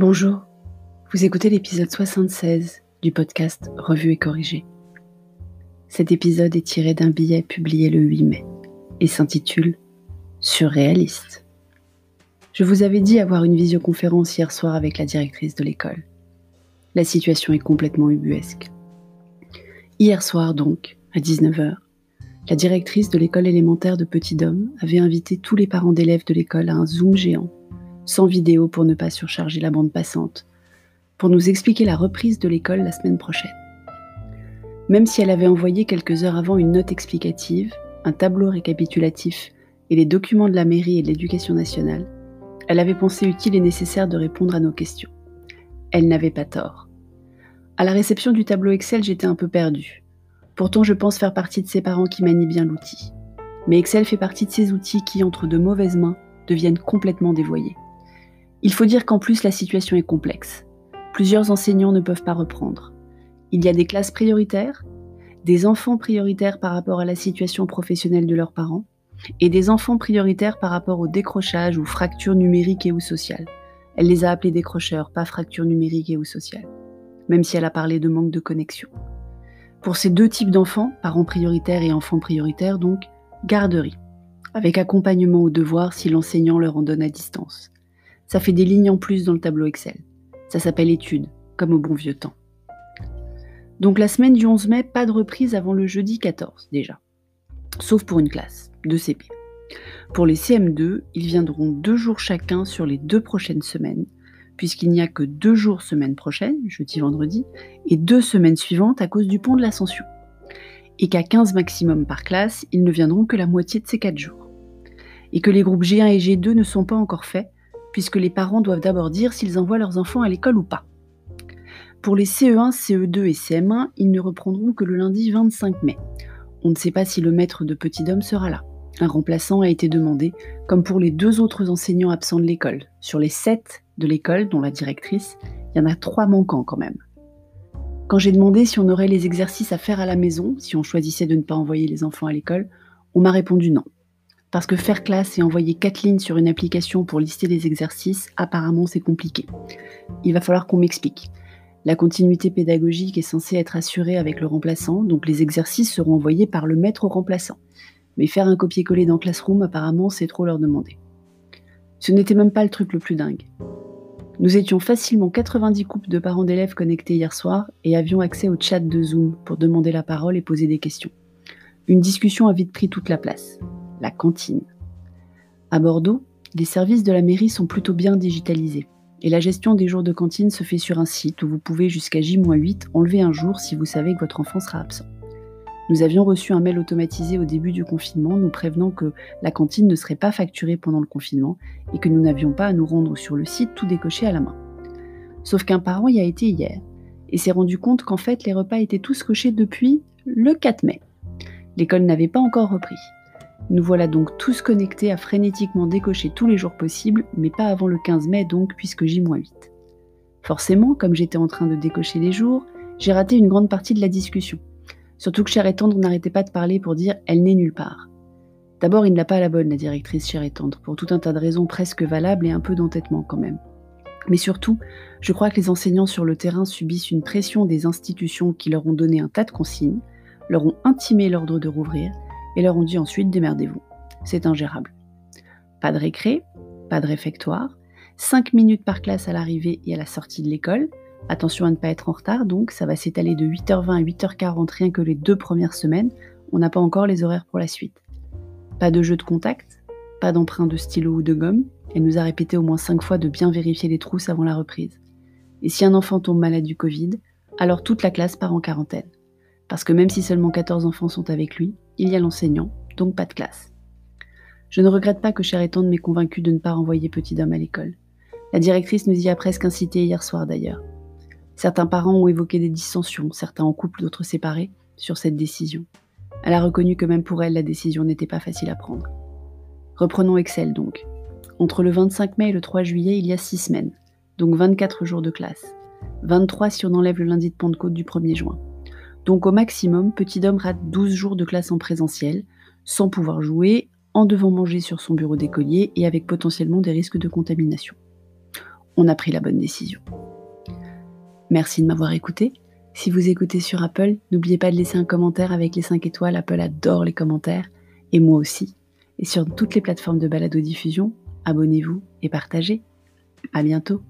Bonjour, vous écoutez l'épisode 76 du podcast Revue et corrigé. Cet épisode est tiré d'un billet publié le 8 mai et s'intitule Surréaliste. Je vous avais dit avoir une visioconférence hier soir avec la directrice de l'école. La situation est complètement ubuesque. Hier soir donc, à 19h, la directrice de l'école élémentaire de Petit Dôme avait invité tous les parents d'élèves de l'école à un Zoom géant sans vidéo pour ne pas surcharger la bande passante, pour nous expliquer la reprise de l'école la semaine prochaine. Même si elle avait envoyé quelques heures avant une note explicative, un tableau récapitulatif et les documents de la mairie et de l'éducation nationale, elle avait pensé utile et nécessaire de répondre à nos questions. Elle n'avait pas tort. À la réception du tableau Excel, j'étais un peu perdue. Pourtant, je pense faire partie de ces parents qui manient bien l'outil. Mais Excel fait partie de ces outils qui, entre de mauvaises mains, deviennent complètement dévoyés. Il faut dire qu'en plus la situation est complexe. Plusieurs enseignants ne peuvent pas reprendre. Il y a des classes prioritaires, des enfants prioritaires par rapport à la situation professionnelle de leurs parents, et des enfants prioritaires par rapport au décrochage ou fracture numérique et ou sociale. Elle les a appelés décrocheurs, pas fracture numérique et ou sociale, même si elle a parlé de manque de connexion. Pour ces deux types d'enfants, parents prioritaires et enfants prioritaires donc, garderie, avec accompagnement au devoir si l'enseignant leur en donne à distance. Ça fait des lignes en plus dans le tableau Excel. Ça s'appelle études, comme au bon vieux temps. Donc la semaine du 11 mai, pas de reprise avant le jeudi 14 déjà. Sauf pour une classe, de CP. Pour les CM2, ils viendront deux jours chacun sur les deux prochaines semaines, puisqu'il n'y a que deux jours semaine prochaine, jeudi, vendredi, et deux semaines suivantes à cause du pont de l'Ascension. Et qu'à 15 maximum par classe, ils ne viendront que la moitié de ces quatre jours. Et que les groupes G1 et G2 ne sont pas encore faits, puisque les parents doivent d'abord dire s'ils envoient leurs enfants à l'école ou pas. Pour les CE1, CE2 et CM1, ils ne reprendront que le lundi 25 mai. On ne sait pas si le maître de Petit Dôme sera là. Un remplaçant a été demandé, comme pour les deux autres enseignants absents de l'école. Sur les sept de l'école, dont la directrice, il y en a trois manquants quand même. Quand j'ai demandé si on aurait les exercices à faire à la maison, si on choisissait de ne pas envoyer les enfants à l'école, on m'a répondu non. Parce que faire classe et envoyer quatre lignes sur une application pour lister les exercices, apparemment c'est compliqué. Il va falloir qu'on m'explique. La continuité pédagogique est censée être assurée avec le remplaçant, donc les exercices seront envoyés par le maître remplaçant. Mais faire un copier-coller dans Classroom, apparemment, c'est trop leur demander. Ce n'était même pas le truc le plus dingue. Nous étions facilement 90 couples de parents d'élèves connectés hier soir et avions accès au chat de Zoom pour demander la parole et poser des questions. Une discussion a vite pris toute la place la cantine. À Bordeaux, les services de la mairie sont plutôt bien digitalisés et la gestion des jours de cantine se fait sur un site où vous pouvez jusqu'à J-8 enlever un jour si vous savez que votre enfant sera absent. Nous avions reçu un mail automatisé au début du confinement nous prévenant que la cantine ne serait pas facturée pendant le confinement et que nous n'avions pas à nous rendre sur le site tout décoché à la main. Sauf qu'un parent y a été hier et s'est rendu compte qu'en fait les repas étaient tous cochés depuis le 4 mai. L'école n'avait pas encore repris. Nous voilà donc tous connectés à frénétiquement décocher tous les jours possibles, mais pas avant le 15 mai donc, puisque J-8. Forcément, comme j'étais en train de décocher les jours, j'ai raté une grande partie de la discussion. Surtout que Cher et Tendre n'arrêtait pas de parler pour dire elle n'est nulle part. D'abord, il n'a pas la bonne, la directrice Cher et Tendre, pour tout un tas de raisons presque valables et un peu d'entêtement quand même. Mais surtout, je crois que les enseignants sur le terrain subissent une pression des institutions qui leur ont donné un tas de consignes, leur ont intimé l'ordre de rouvrir, et leur ont dit ensuite démerdez-vous. C'est ingérable. Pas de récré, pas de réfectoire, 5 minutes par classe à l'arrivée et à la sortie de l'école. Attention à ne pas être en retard, donc ça va s'étaler de 8h20 à 8h40 rien que les deux premières semaines. On n'a pas encore les horaires pour la suite. Pas de jeu de contact, pas d'emprunt de stylo ou de gomme. Elle nous a répété au moins 5 fois de bien vérifier les trousses avant la reprise. Et si un enfant tombe malade du Covid, alors toute la classe part en quarantaine. Parce que même si seulement 14 enfants sont avec lui, il y a l'enseignant, donc pas de classe. Je ne regrette pas que Cher et m'ait convaincu de ne pas renvoyer Petit Dame à l'école. La directrice nous y a presque incité hier soir d'ailleurs. Certains parents ont évoqué des dissensions, certains en couple, d'autres séparés, sur cette décision. Elle a reconnu que même pour elle, la décision n'était pas facile à prendre. Reprenons Excel donc. Entre le 25 mai et le 3 juillet, il y a 6 semaines, donc 24 jours de classe. 23 si on enlève le lundi de Pentecôte du 1er juin. Donc au maximum, Petit Dom rate 12 jours de classe en présentiel, sans pouvoir jouer, en devant manger sur son bureau d'écolier et avec potentiellement des risques de contamination. on a pris la bonne décision. Merci de m'avoir écouté. Si vous écoutez sur Apple, n'oubliez pas de laisser un commentaire avec les 5 étoiles. Apple adore les commentaires, et moi aussi. Et sur toutes les plateformes de balado-diffusion, abonnez-vous et partagez. À bientôt.